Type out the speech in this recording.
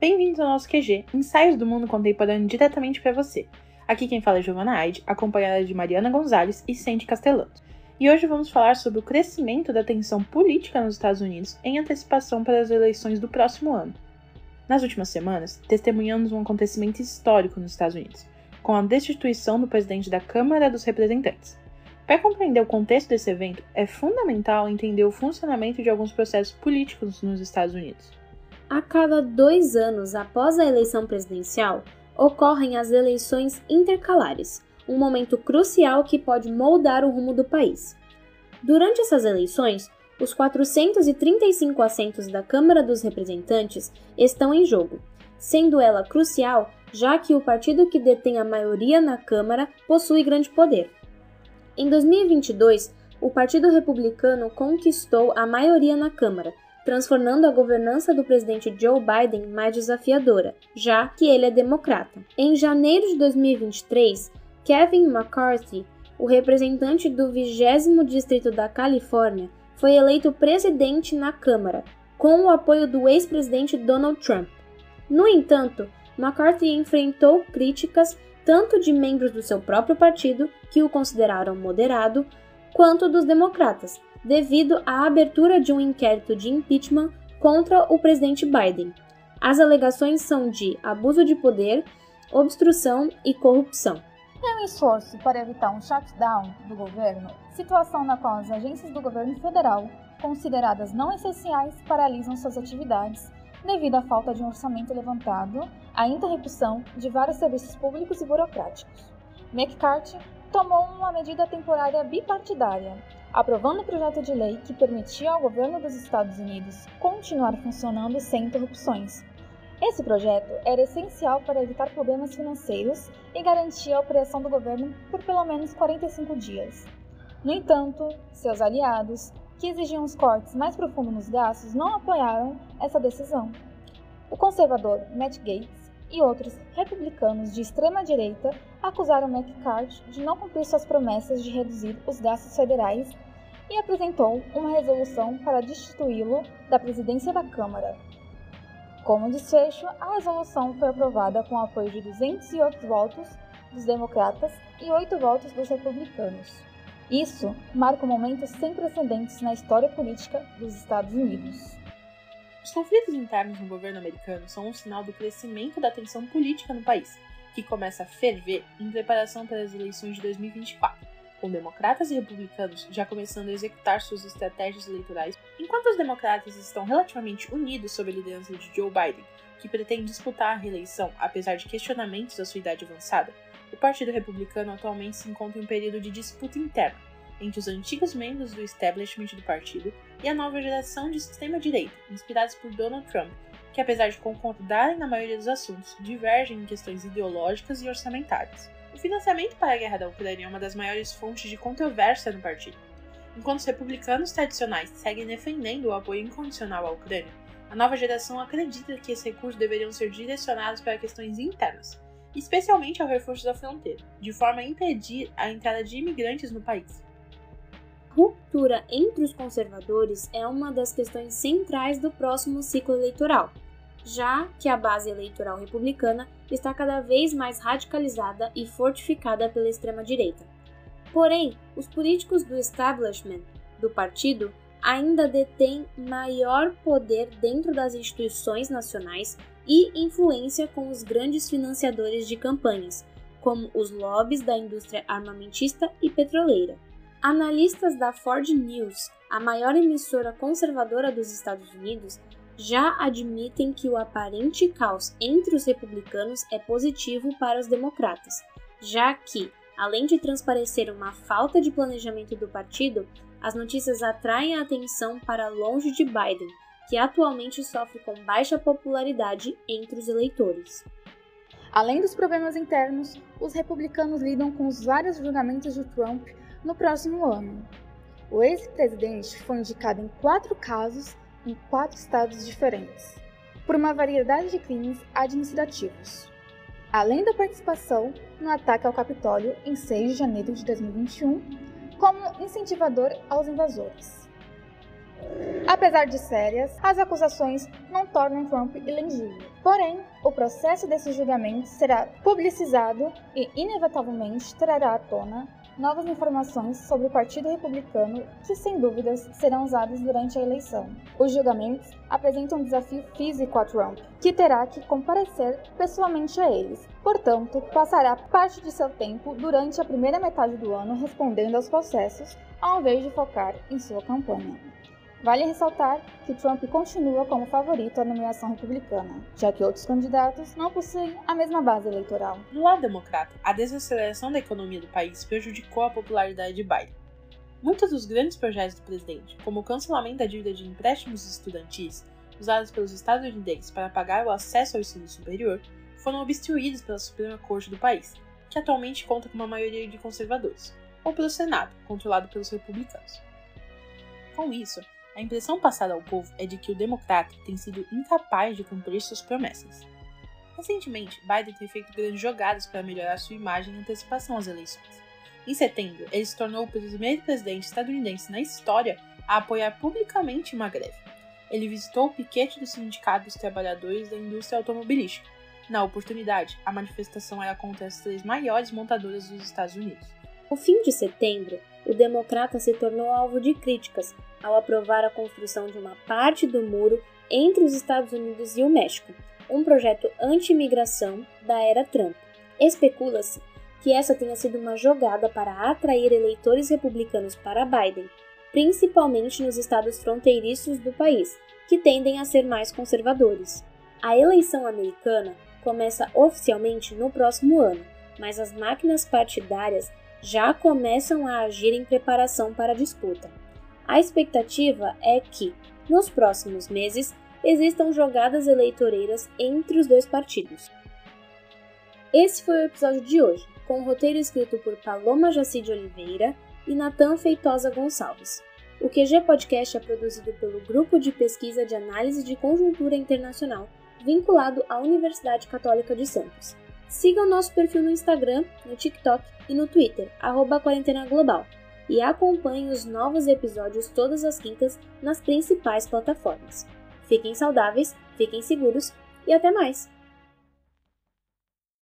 Bem-vindos ao nosso QG, ensaios do mundo contemporâneo diretamente para você. Aqui quem fala é Giovanna Aide, acompanhada de Mariana Gonzalez e Sandy Castellano. E hoje vamos falar sobre o crescimento da tensão política nos Estados Unidos em antecipação para as eleições do próximo ano. Nas últimas semanas, testemunhamos um acontecimento histórico nos Estados Unidos, com a destituição do presidente da Câmara dos Representantes. Para compreender o contexto desse evento, é fundamental entender o funcionamento de alguns processos políticos nos Estados Unidos. A cada dois anos após a eleição presidencial, ocorrem as eleições intercalares, um momento crucial que pode moldar o rumo do país. Durante essas eleições, os 435 assentos da Câmara dos Representantes estão em jogo, sendo ela crucial já que o partido que detém a maioria na Câmara possui grande poder. Em 2022, o Partido Republicano conquistou a maioria na Câmara, transformando a governança do presidente Joe Biden mais desafiadora, já que ele é democrata. Em janeiro de 2023, Kevin McCarthy, o representante do 20 Distrito da Califórnia, foi eleito presidente na Câmara, com o apoio do ex-presidente Donald Trump. No entanto, McCarthy enfrentou críticas tanto de membros do seu próprio partido, que o consideraram moderado, quanto dos democratas, devido à abertura de um inquérito de impeachment contra o presidente Biden. As alegações são de abuso de poder, obstrução e corrupção. Em um esforço para evitar um shutdown do governo, situação na qual as agências do governo federal, consideradas não essenciais, paralisam suas atividades devido à falta de um orçamento levantado, à interrupção de vários serviços públicos e burocráticos. McCarthy tomou uma medida temporária bipartidária, aprovando um projeto de lei que permitia ao governo dos Estados Unidos continuar funcionando sem interrupções. Esse projeto era essencial para evitar problemas financeiros e garantir a operação do governo por pelo menos 45 dias. No entanto, seus aliados, que exigiam os cortes mais profundos nos gastos, não apoiaram essa decisão. O conservador Matt Gaetz e outros republicanos de extrema direita acusaram McCarthy de não cumprir suas promessas de reduzir os gastos federais e apresentou uma resolução para destituí-lo da presidência da Câmara. Como desfecho, a resolução foi aprovada com apoio de 208 votos dos democratas e 8 votos dos republicanos. Isso marca um momento sem precedentes na história política dos Estados Unidos. Os conflitos internos no governo americano são um sinal do crescimento da tensão política no país, que começa a ferver em preparação para as eleições de 2024, com democratas e republicanos já começando a executar suas estratégias eleitorais, enquanto os democratas estão relativamente unidos sob a liderança de Joe Biden, que pretende disputar a reeleição apesar de questionamentos da sua idade avançada. O Partido Republicano atualmente se encontra em um período de disputa interna entre os antigos membros do establishment do partido e a nova geração de extrema-direita, inspirados por Donald Trump, que apesar de concordarem na maioria dos assuntos, divergem em questões ideológicas e orçamentárias. O financiamento para a guerra da Ucrânia é uma das maiores fontes de controvérsia no partido. Enquanto os republicanos tradicionais seguem defendendo o apoio incondicional à Ucrânia, a nova geração acredita que esses recursos deveriam ser direcionados para questões internas, especialmente ao reforço da fronteira, de forma a impedir a entrada de imigrantes no país ruptura entre os conservadores é uma das questões centrais do próximo ciclo eleitoral, já que a base eleitoral republicana está cada vez mais radicalizada e fortificada pela extrema-direita. Porém, os políticos do establishment do partido ainda detêm maior poder dentro das instituições nacionais e influência com os grandes financiadores de campanhas, como os lobbies da indústria armamentista e petroleira. Analistas da Ford News, a maior emissora conservadora dos Estados Unidos, já admitem que o aparente caos entre os republicanos é positivo para os democratas, já que, além de transparecer uma falta de planejamento do partido, as notícias atraem a atenção para longe de Biden, que atualmente sofre com baixa popularidade entre os eleitores. Além dos problemas internos, os republicanos lidam com os vários julgamentos de Trump no próximo ano. O ex-presidente foi indicado em quatro casos em quatro estados diferentes. por uma variedade de crimes administrativos. Além da participação no ataque ao Capitólio em 6 de janeiro de 2021, como incentivador aos invasores. Apesar de sérias, as acusações não tornam Trump elegível. Porém, o processo desse julgamento será publicizado e, inevitavelmente, trará à tona novas informações sobre o Partido Republicano que, sem dúvidas, serão usadas durante a eleição. Os julgamentos apresentam um desafio físico a Trump, que terá que comparecer pessoalmente a eles. Portanto, passará parte de seu tempo durante a primeira metade do ano respondendo aos processos, ao invés de focar em sua campanha. Vale ressaltar que Trump continua como favorito à nomeação republicana, já que outros candidatos não possuem a mesma base eleitoral. Do lado democrata, a desaceleração da economia do país prejudicou a popularidade de Biden. Muitos dos grandes projetos do presidente, como o cancelamento da dívida de empréstimos estudantis usados pelos estadunidenses para pagar o acesso ao ensino superior, foram obstruídos pela Suprema Corte do país, que atualmente conta com uma maioria de conservadores, ou pelo Senado, controlado pelos republicanos. Com isso, a impressão passada ao povo é de que o democrata tem sido incapaz de cumprir suas promessas. Recentemente, Biden tem feito grandes jogadas para melhorar sua imagem em antecipação às eleições. Em setembro, ele se tornou o primeiro presidente estadunidense na história a apoiar publicamente uma greve. Ele visitou o piquete do Sindicato dos Trabalhadores da Indústria Automobilística. Na oportunidade, a manifestação era contra as três maiores montadoras dos Estados Unidos. No fim de setembro, o democrata se tornou alvo de críticas ao aprovar a construção de uma parte do muro entre os Estados Unidos e o México, um projeto anti-imigração da era Trump. Especula-se que essa tenha sido uma jogada para atrair eleitores republicanos para Biden, principalmente nos estados fronteiriços do país, que tendem a ser mais conservadores. A eleição americana começa oficialmente no próximo ano, mas as máquinas partidárias já começam a agir em preparação para a disputa. A expectativa é que, nos próximos meses, existam jogadas eleitoreiras entre os dois partidos. Esse foi o episódio de hoje, com o roteiro escrito por Paloma Jaci de Oliveira e Natan Feitosa Gonçalves. O QG Podcast é produzido pelo Grupo de Pesquisa de Análise de Conjuntura Internacional, vinculado à Universidade Católica de Santos. Siga o nosso perfil no Instagram, no TikTok e no Twitter, arroba Quarentena Global, e acompanhe os novos episódios todas as quintas nas principais plataformas. Fiquem saudáveis, fiquem seguros e até mais!